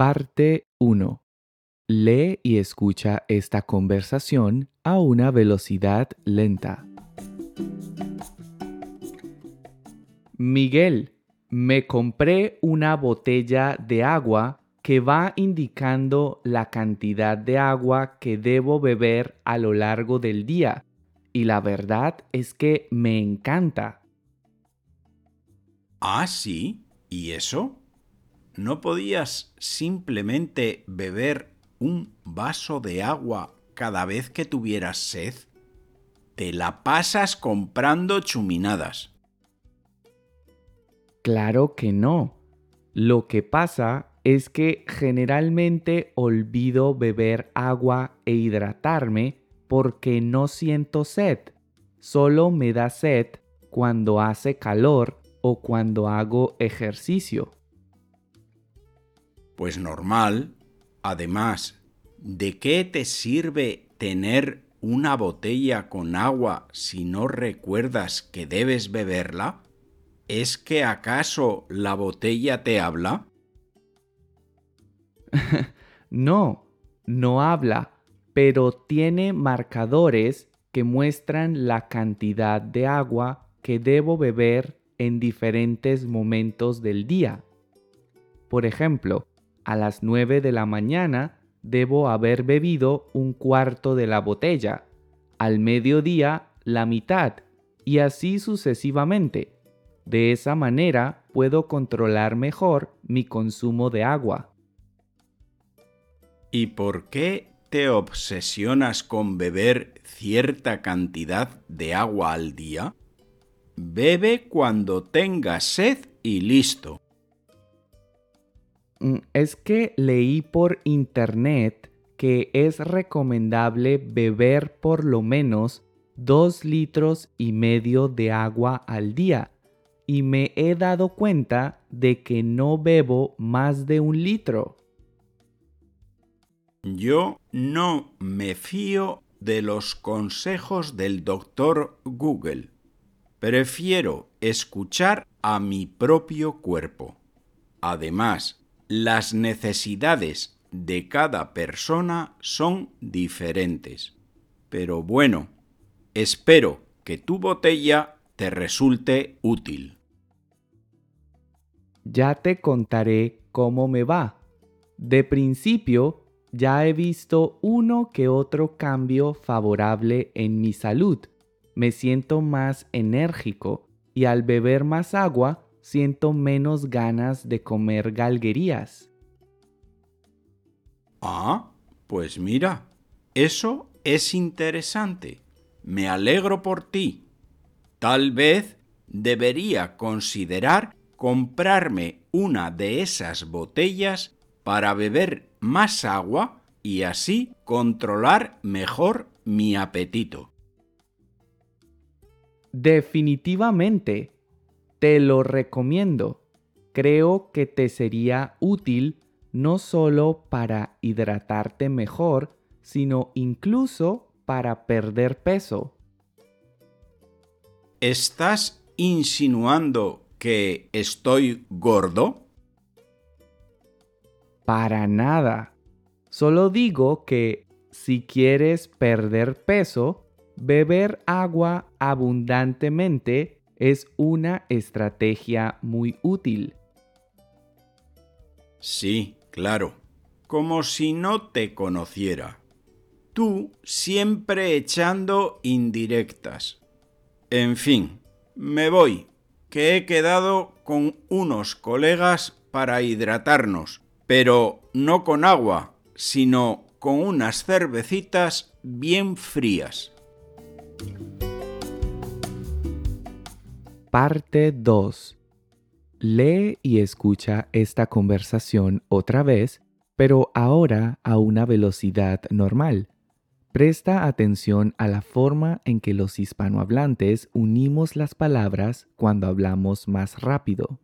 Parte 1. Lee y escucha esta conversación a una velocidad lenta. Miguel, me compré una botella de agua que va indicando la cantidad de agua que debo beber a lo largo del día. Y la verdad es que me encanta. Ah, sí. ¿Y eso? ¿No podías simplemente beber un vaso de agua cada vez que tuvieras sed? Te la pasas comprando chuminadas. Claro que no. Lo que pasa es que generalmente olvido beber agua e hidratarme porque no siento sed. Solo me da sed cuando hace calor o cuando hago ejercicio. Pues normal. Además, ¿de qué te sirve tener una botella con agua si no recuerdas que debes beberla? ¿Es que acaso la botella te habla? no, no habla, pero tiene marcadores que muestran la cantidad de agua que debo beber en diferentes momentos del día. Por ejemplo, a las 9 de la mañana debo haber bebido un cuarto de la botella, al mediodía la mitad y así sucesivamente. De esa manera puedo controlar mejor mi consumo de agua. ¿Y por qué te obsesionas con beber cierta cantidad de agua al día? Bebe cuando tengas sed y listo. Mm, es que leí por internet que es recomendable beber por lo menos dos litros y medio de agua al día y me he dado cuenta de que no bebo más de un litro. Yo no me fío de los consejos del doctor Google. Prefiero escuchar a mi propio cuerpo. Además, las necesidades de cada persona son diferentes. Pero bueno, espero que tu botella te resulte útil. Ya te contaré cómo me va. De principio, ya he visto uno que otro cambio favorable en mi salud. Me siento más enérgico y al beber más agua siento menos ganas de comer galguerías. Ah, pues mira, eso es interesante. Me alegro por ti. Tal vez debería considerar comprarme una de esas botellas para beber más agua y así controlar mejor mi apetito. Definitivamente. Te lo recomiendo. Creo que te sería útil no solo para hidratarte mejor, sino incluso para perder peso. ¿Estás insinuando que estoy gordo? Para nada. Solo digo que si quieres perder peso, beber agua abundantemente es una estrategia muy útil. Sí, claro, como si no te conociera. Tú siempre echando indirectas. En fin, me voy, que he quedado con unos colegas para hidratarnos, pero no con agua, sino con unas cervecitas bien frías. Parte 2. Lee y escucha esta conversación otra vez, pero ahora a una velocidad normal. Presta atención a la forma en que los hispanohablantes unimos las palabras cuando hablamos más rápido.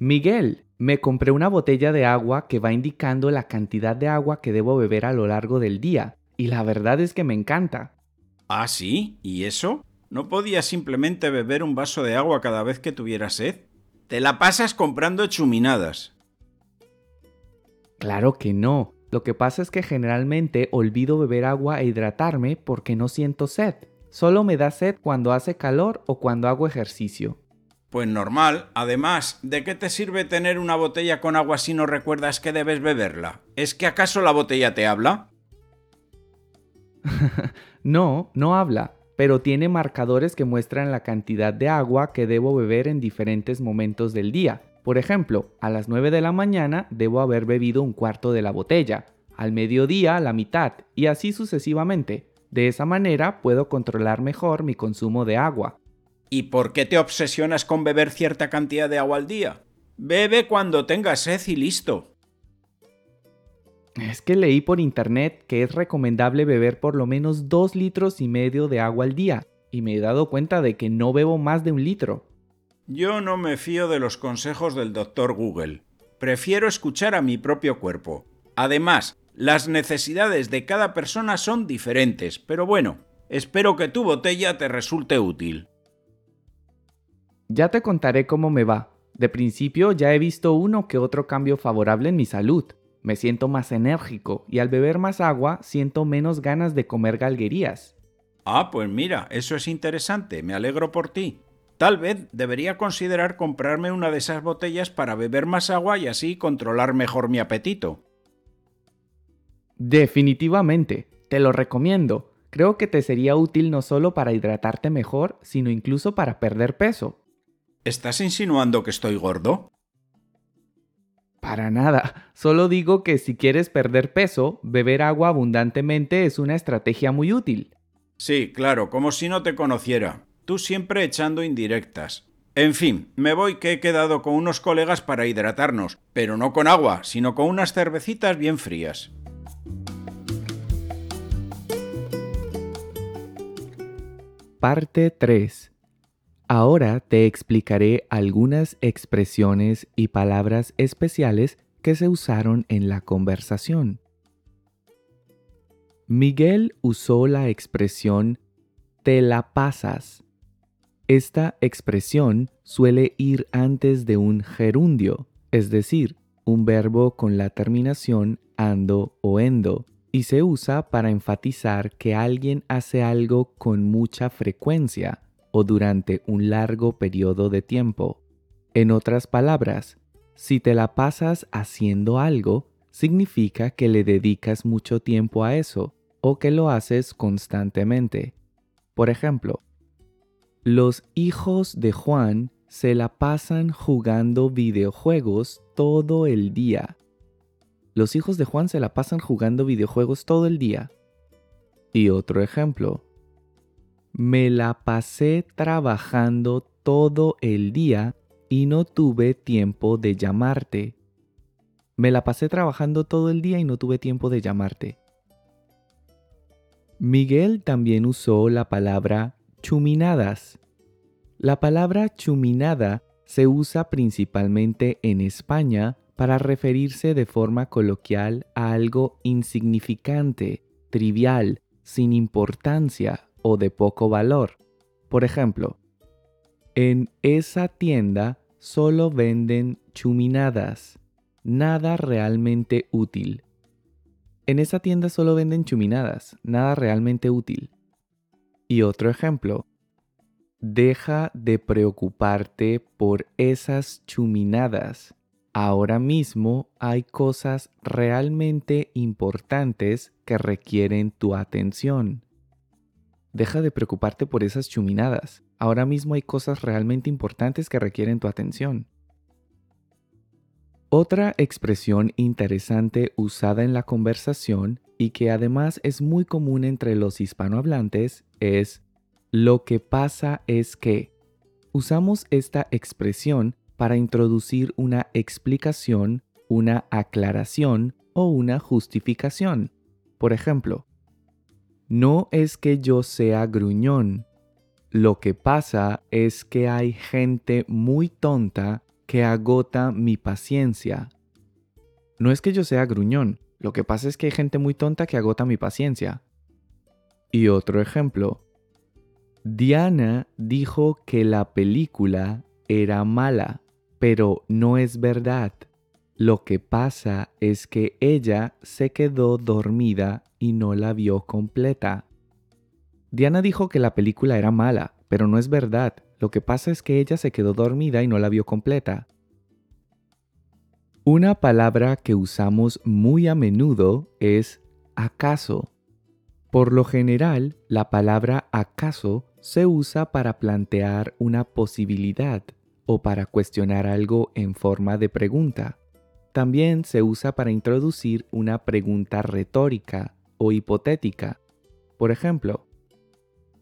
Miguel, me compré una botella de agua que va indicando la cantidad de agua que debo beber a lo largo del día, y la verdad es que me encanta. ¿Ah, sí? ¿Y eso? ¿No podías simplemente beber un vaso de agua cada vez que tuviera sed? Te la pasas comprando chuminadas. Claro que no. Lo que pasa es que generalmente olvido beber agua e hidratarme porque no siento sed. Solo me da sed cuando hace calor o cuando hago ejercicio. Pues normal. Además, ¿de qué te sirve tener una botella con agua si no recuerdas que debes beberla? ¿Es que acaso la botella te habla? no, no habla, pero tiene marcadores que muestran la cantidad de agua que debo beber en diferentes momentos del día. Por ejemplo, a las 9 de la mañana debo haber bebido un cuarto de la botella, al mediodía la mitad y así sucesivamente. De esa manera puedo controlar mejor mi consumo de agua. ¿Y por qué te obsesionas con beber cierta cantidad de agua al día? Bebe cuando tengas sed y listo. Es que leí por internet que es recomendable beber por lo menos 2 litros y medio de agua al día, y me he dado cuenta de que no bebo más de un litro. Yo no me fío de los consejos del doctor Google. Prefiero escuchar a mi propio cuerpo. Además, las necesidades de cada persona son diferentes, pero bueno, espero que tu botella te resulte útil. Ya te contaré cómo me va. De principio ya he visto uno que otro cambio favorable en mi salud. Me siento más enérgico y al beber más agua siento menos ganas de comer galguerías. Ah, pues mira, eso es interesante, me alegro por ti. Tal vez debería considerar comprarme una de esas botellas para beber más agua y así controlar mejor mi apetito. Definitivamente, te lo recomiendo. Creo que te sería útil no solo para hidratarte mejor, sino incluso para perder peso. ¿Estás insinuando que estoy gordo? Para nada, solo digo que si quieres perder peso, beber agua abundantemente es una estrategia muy útil. Sí, claro, como si no te conociera tú siempre echando indirectas. En fin, me voy que he quedado con unos colegas para hidratarnos, pero no con agua, sino con unas cervecitas bien frías. Parte 3. Ahora te explicaré algunas expresiones y palabras especiales que se usaron en la conversación. Miguel usó la expresión te la pasas esta expresión suele ir antes de un gerundio, es decir, un verbo con la terminación ando o endo, y se usa para enfatizar que alguien hace algo con mucha frecuencia o durante un largo periodo de tiempo. En otras palabras, si te la pasas haciendo algo, significa que le dedicas mucho tiempo a eso o que lo haces constantemente. Por ejemplo, los hijos de Juan se la pasan jugando videojuegos todo el día. Los hijos de Juan se la pasan jugando videojuegos todo el día. Y otro ejemplo. Me la pasé trabajando todo el día y no tuve tiempo de llamarte. Me la pasé trabajando todo el día y no tuve tiempo de llamarte. Miguel también usó la palabra chuminadas. La palabra chuminada se usa principalmente en España para referirse de forma coloquial a algo insignificante, trivial, sin importancia o de poco valor. Por ejemplo, en esa tienda solo venden chuminadas, nada realmente útil. En esa tienda solo venden chuminadas, nada realmente útil. Y otro ejemplo, deja de preocuparte por esas chuminadas. Ahora mismo hay cosas realmente importantes que requieren tu atención. Deja de preocuparte por esas chuminadas. Ahora mismo hay cosas realmente importantes que requieren tu atención. Otra expresión interesante usada en la conversación y que además es muy común entre los hispanohablantes es lo que pasa es que usamos esta expresión para introducir una explicación, una aclaración o una justificación. Por ejemplo, no es que yo sea gruñón. Lo que pasa es que hay gente muy tonta que agota mi paciencia. No es que yo sea gruñón, lo que pasa es que hay gente muy tonta que agota mi paciencia. Y otro ejemplo. Diana dijo que la película era mala. pero no es verdad. Lo que pasa es que ella se quedó dormida y no la vio completa. Diana dijo que la película era mala, pero no es verdad. Lo que pasa es que ella se quedó dormida y no la vio completa. Una palabra que usamos muy a menudo es acaso. Por lo general, la palabra acaso se usa para plantear una posibilidad o para cuestionar algo en forma de pregunta. También se usa para introducir una pregunta retórica o hipotética. Por ejemplo,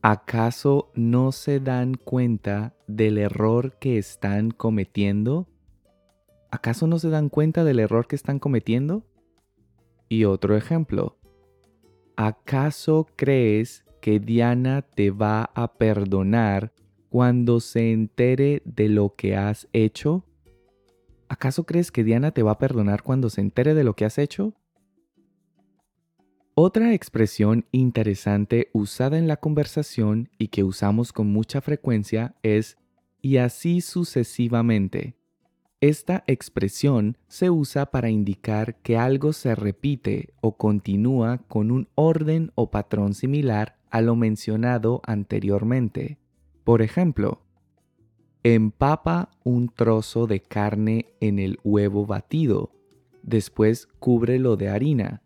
¿acaso no se dan cuenta del error que están cometiendo? ¿Acaso no se dan cuenta del error que están cometiendo? Y otro ejemplo, ¿acaso crees que Diana te va a perdonar cuando se entere de lo que has hecho? ¿Acaso crees que Diana te va a perdonar cuando se entere de lo que has hecho? Otra expresión interesante usada en la conversación y que usamos con mucha frecuencia es y así sucesivamente. Esta expresión se usa para indicar que algo se repite o continúa con un orden o patrón similar a lo mencionado anteriormente. Por ejemplo, empapa un trozo de carne en el huevo batido, después cúbrelo de harina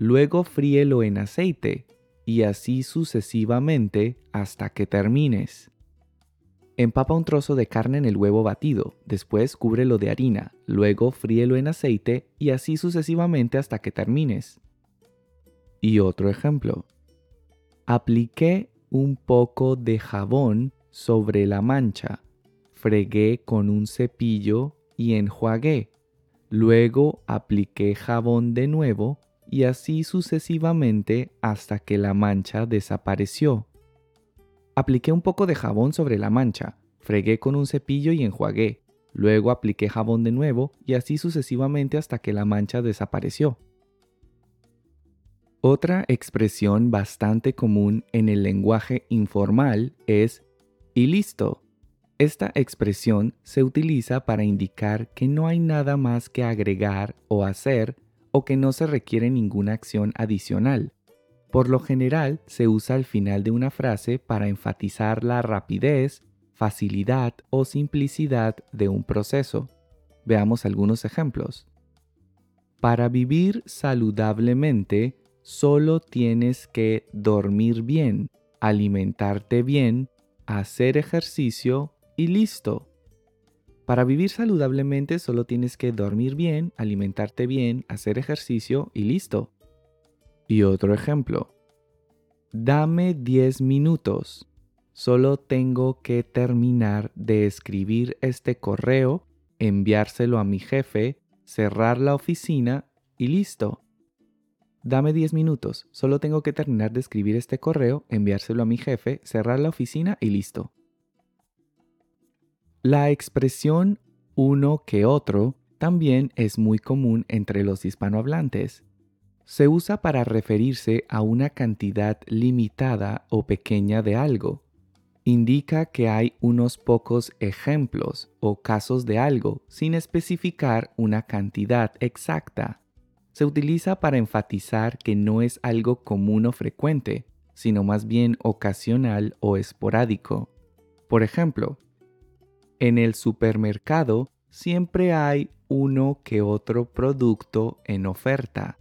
luego fríelo en aceite, y así sucesivamente hasta que termines. Empapa un trozo de carne en el huevo batido, después cúbrelo de harina, luego fríelo en aceite y así sucesivamente hasta que termines. Y otro ejemplo. Apliqué un poco de jabón sobre la mancha, fregué con un cepillo y enjuagué. Luego apliqué jabón de nuevo y así sucesivamente hasta que la mancha desapareció. Apliqué un poco de jabón sobre la mancha, fregué con un cepillo y enjuagué. Luego apliqué jabón de nuevo y así sucesivamente hasta que la mancha desapareció. Otra expresión bastante común en el lenguaje informal es y listo. Esta expresión se utiliza para indicar que no hay nada más que agregar o hacer o que no se requiere ninguna acción adicional. Por lo general se usa al final de una frase para enfatizar la rapidez, facilidad o simplicidad de un proceso. Veamos algunos ejemplos. Para vivir saludablemente, solo tienes que dormir bien, alimentarte bien, hacer ejercicio y listo. Para vivir saludablemente solo tienes que dormir bien, alimentarte bien, hacer ejercicio y listo. Y otro ejemplo. Dame 10 minutos. Solo tengo que terminar de escribir este correo, enviárselo a mi jefe, cerrar la oficina y listo. Dame 10 minutos. Solo tengo que terminar de escribir este correo, enviárselo a mi jefe, cerrar la oficina y listo. La expresión uno que otro también es muy común entre los hispanohablantes. Se usa para referirse a una cantidad limitada o pequeña de algo. Indica que hay unos pocos ejemplos o casos de algo sin especificar una cantidad exacta. Se utiliza para enfatizar que no es algo común o frecuente, sino más bien ocasional o esporádico. Por ejemplo, en el supermercado siempre hay uno que otro producto en oferta.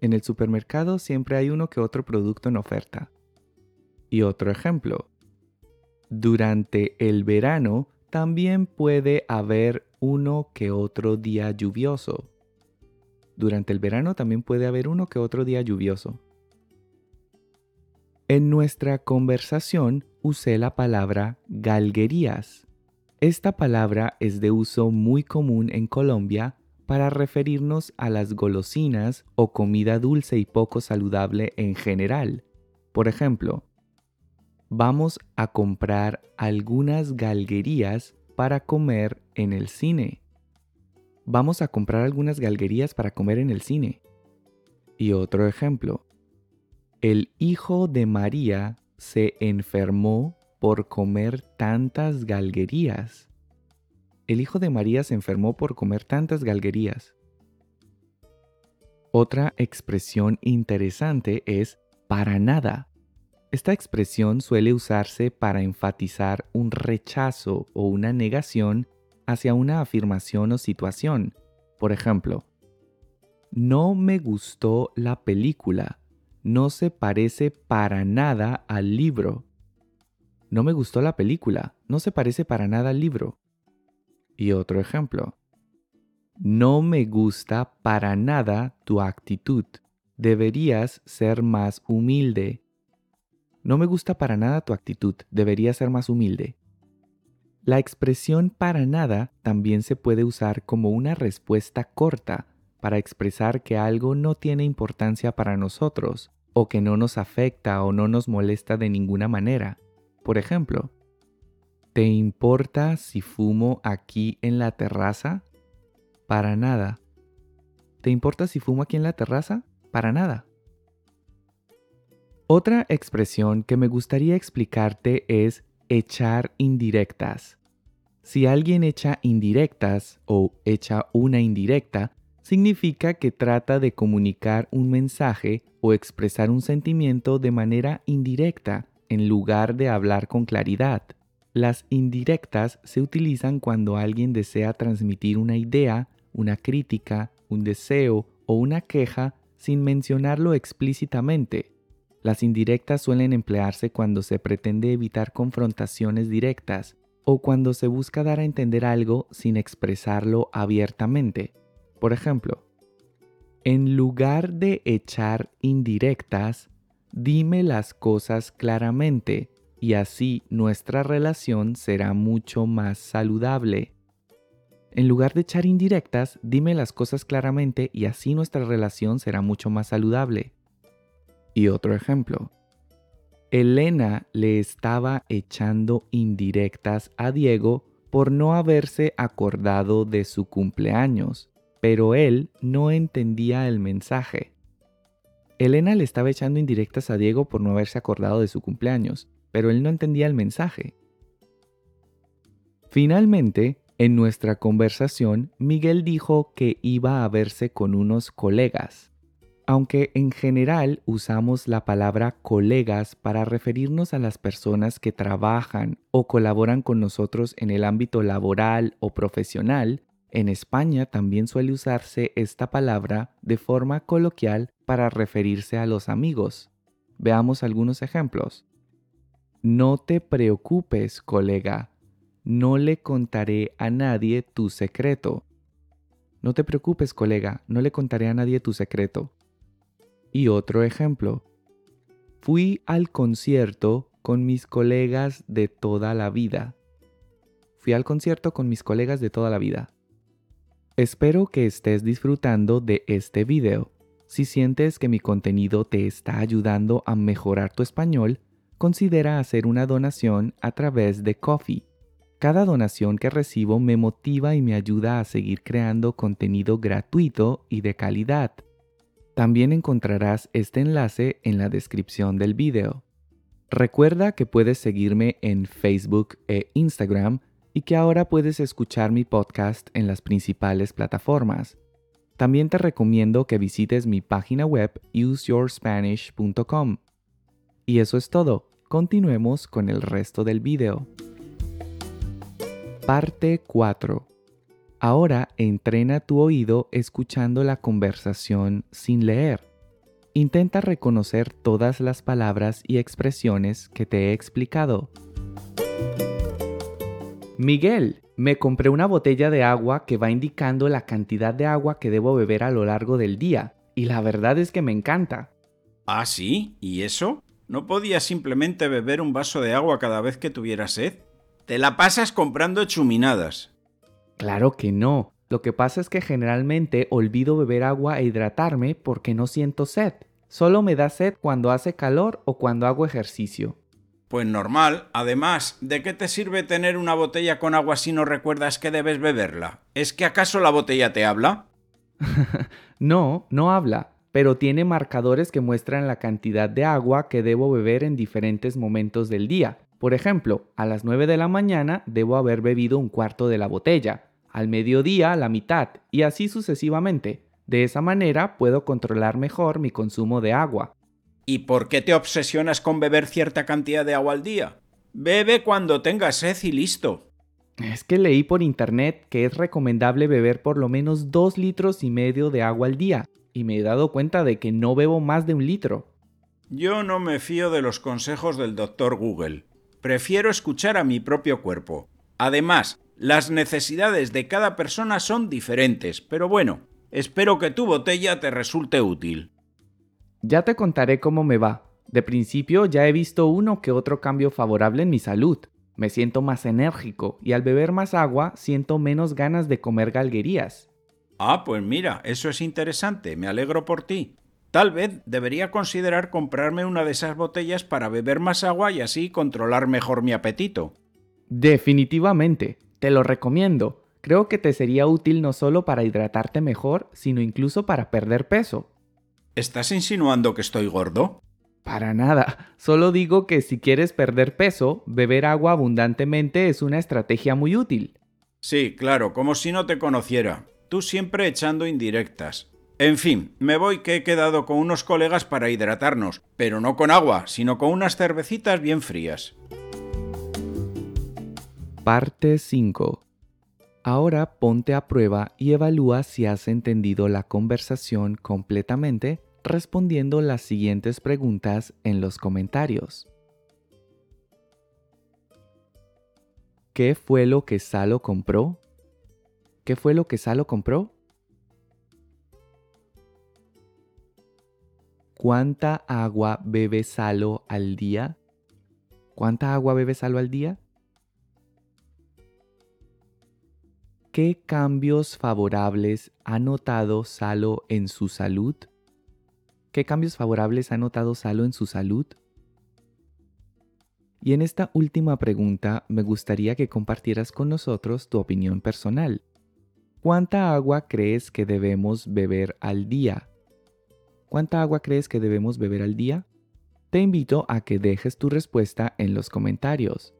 En el supermercado siempre hay uno que otro producto en oferta. Y otro ejemplo. Durante el verano también puede haber uno que otro día lluvioso. Durante el verano también puede haber uno que otro día lluvioso. En nuestra conversación usé la palabra galguerías esta palabra es de uso muy común en Colombia para referirnos a las golosinas o comida dulce y poco saludable en general. Por ejemplo, vamos a comprar algunas galguerías para comer en el cine. Vamos a comprar algunas galguerías para comer en el cine. Y otro ejemplo. El hijo de María se enfermó por comer tantas galguerías. el hijo de María se enfermó por comer tantas galguerías. Otra expresión interesante es para nada. Esta expresión suele usarse para enfatizar un rechazo o una negación hacia una afirmación o situación. Por ejemplo, no me gustó la película. No se parece para nada al libro. No me gustó la película. No se parece para nada al libro. Y otro ejemplo. No me gusta para nada tu actitud. Deberías ser más humilde. No me gusta para nada tu actitud. Deberías ser más humilde. La expresión para nada también se puede usar como una respuesta corta para expresar que algo no tiene importancia para nosotros o que no nos afecta o no nos molesta de ninguna manera. Por ejemplo, ¿te importa si fumo aquí en la terraza? Para nada. ¿Te importa si fumo aquí en la terraza? Para nada. Otra expresión que me gustaría explicarte es echar indirectas. Si alguien echa indirectas o echa una indirecta, significa que trata de comunicar un mensaje o expresar un sentimiento de manera indirecta en lugar de hablar con claridad. Las indirectas se utilizan cuando alguien desea transmitir una idea, una crítica, un deseo o una queja sin mencionarlo explícitamente. Las indirectas suelen emplearse cuando se pretende evitar confrontaciones directas o cuando se busca dar a entender algo sin expresarlo abiertamente. Por ejemplo, en lugar de echar indirectas, dime las cosas claramente y así nuestra relación será mucho más saludable. En lugar de echar indirectas, dime las cosas claramente y así nuestra relación será mucho más saludable. Y otro ejemplo. Elena le estaba echando indirectas a Diego por no haberse acordado de su cumpleaños, pero él no entendía el mensaje. Elena le estaba echando indirectas a Diego por no haberse acordado de su cumpleaños, pero él no entendía el mensaje. Finalmente, en nuestra conversación, Miguel dijo que iba a verse con unos colegas. Aunque en general usamos la palabra colegas para referirnos a las personas que trabajan o colaboran con nosotros en el ámbito laboral o profesional, en España también suele usarse esta palabra de forma coloquial para referirse a los amigos. Veamos algunos ejemplos. No te preocupes, colega. No le contaré a nadie tu secreto. No te preocupes, colega. No le contaré a nadie tu secreto. Y otro ejemplo. Fui al concierto con mis colegas de toda la vida. Fui al concierto con mis colegas de toda la vida. Espero que estés disfrutando de este video. Si sientes que mi contenido te está ayudando a mejorar tu español, considera hacer una donación a través de Coffee. Cada donación que recibo me motiva y me ayuda a seguir creando contenido gratuito y de calidad. También encontrarás este enlace en la descripción del video. Recuerda que puedes seguirme en Facebook e Instagram y que ahora puedes escuchar mi podcast en las principales plataformas. También te recomiendo que visites mi página web useyourspanish.com. Y eso es todo. Continuemos con el resto del video. Parte 4. Ahora entrena tu oído escuchando la conversación sin leer. Intenta reconocer todas las palabras y expresiones que te he explicado. Miguel, me compré una botella de agua que va indicando la cantidad de agua que debo beber a lo largo del día, y la verdad es que me encanta. ¿Ah, sí? ¿Y eso? ¿No podías simplemente beber un vaso de agua cada vez que tuvieras sed? Te la pasas comprando chuminadas. Claro que no. Lo que pasa es que generalmente olvido beber agua e hidratarme porque no siento sed. Solo me da sed cuando hace calor o cuando hago ejercicio. Pues normal. Además, ¿de qué te sirve tener una botella con agua si no recuerdas que debes beberla? ¿Es que acaso la botella te habla? no, no habla, pero tiene marcadores que muestran la cantidad de agua que debo beber en diferentes momentos del día. Por ejemplo, a las 9 de la mañana debo haber bebido un cuarto de la botella, al mediodía la mitad y así sucesivamente. De esa manera puedo controlar mejor mi consumo de agua. ¿Y por qué te obsesionas con beber cierta cantidad de agua al día? Bebe cuando tengas sed y listo. Es que leí por internet que es recomendable beber por lo menos 2 litros y medio de agua al día, y me he dado cuenta de que no bebo más de un litro. Yo no me fío de los consejos del doctor Google. Prefiero escuchar a mi propio cuerpo. Además, las necesidades de cada persona son diferentes, pero bueno, espero que tu botella te resulte útil. Ya te contaré cómo me va. De principio ya he visto uno que otro cambio favorable en mi salud. Me siento más enérgico y al beber más agua siento menos ganas de comer galguerías. Ah, pues mira, eso es interesante, me alegro por ti. Tal vez debería considerar comprarme una de esas botellas para beber más agua y así controlar mejor mi apetito. Definitivamente. Te lo recomiendo. Creo que te sería útil no solo para hidratarte mejor, sino incluso para perder peso. ¿Estás insinuando que estoy gordo? Para nada. Solo digo que si quieres perder peso, beber agua abundantemente es una estrategia muy útil. Sí, claro, como si no te conociera. Tú siempre echando indirectas. En fin, me voy que he quedado con unos colegas para hidratarnos, pero no con agua, sino con unas cervecitas bien frías. Parte 5. Ahora ponte a prueba y evalúa si has entendido la conversación completamente respondiendo las siguientes preguntas en los comentarios. ¿Qué fue lo que Salo compró? ¿Qué fue lo que Salo compró? ¿Cuánta agua bebe Salo al día? ¿Cuánta agua bebe Salo al día? ¿Qué cambios favorables ha notado Salo en su salud? ¿Qué cambios favorables ha notado Salo en su salud? Y en esta última pregunta me gustaría que compartieras con nosotros tu opinión personal. ¿Cuánta agua crees que debemos beber al día? ¿Cuánta agua crees que debemos beber al día? Te invito a que dejes tu respuesta en los comentarios.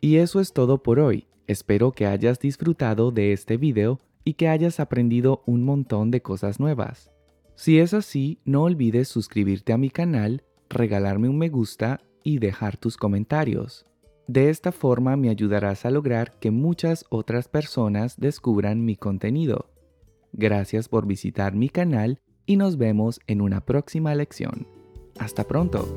Y eso es todo por hoy. Espero que hayas disfrutado de este video y que hayas aprendido un montón de cosas nuevas. Si es así, no olvides suscribirte a mi canal, regalarme un me gusta y dejar tus comentarios. De esta forma me ayudarás a lograr que muchas otras personas descubran mi contenido. Gracias por visitar mi canal y nos vemos en una próxima lección. Hasta pronto.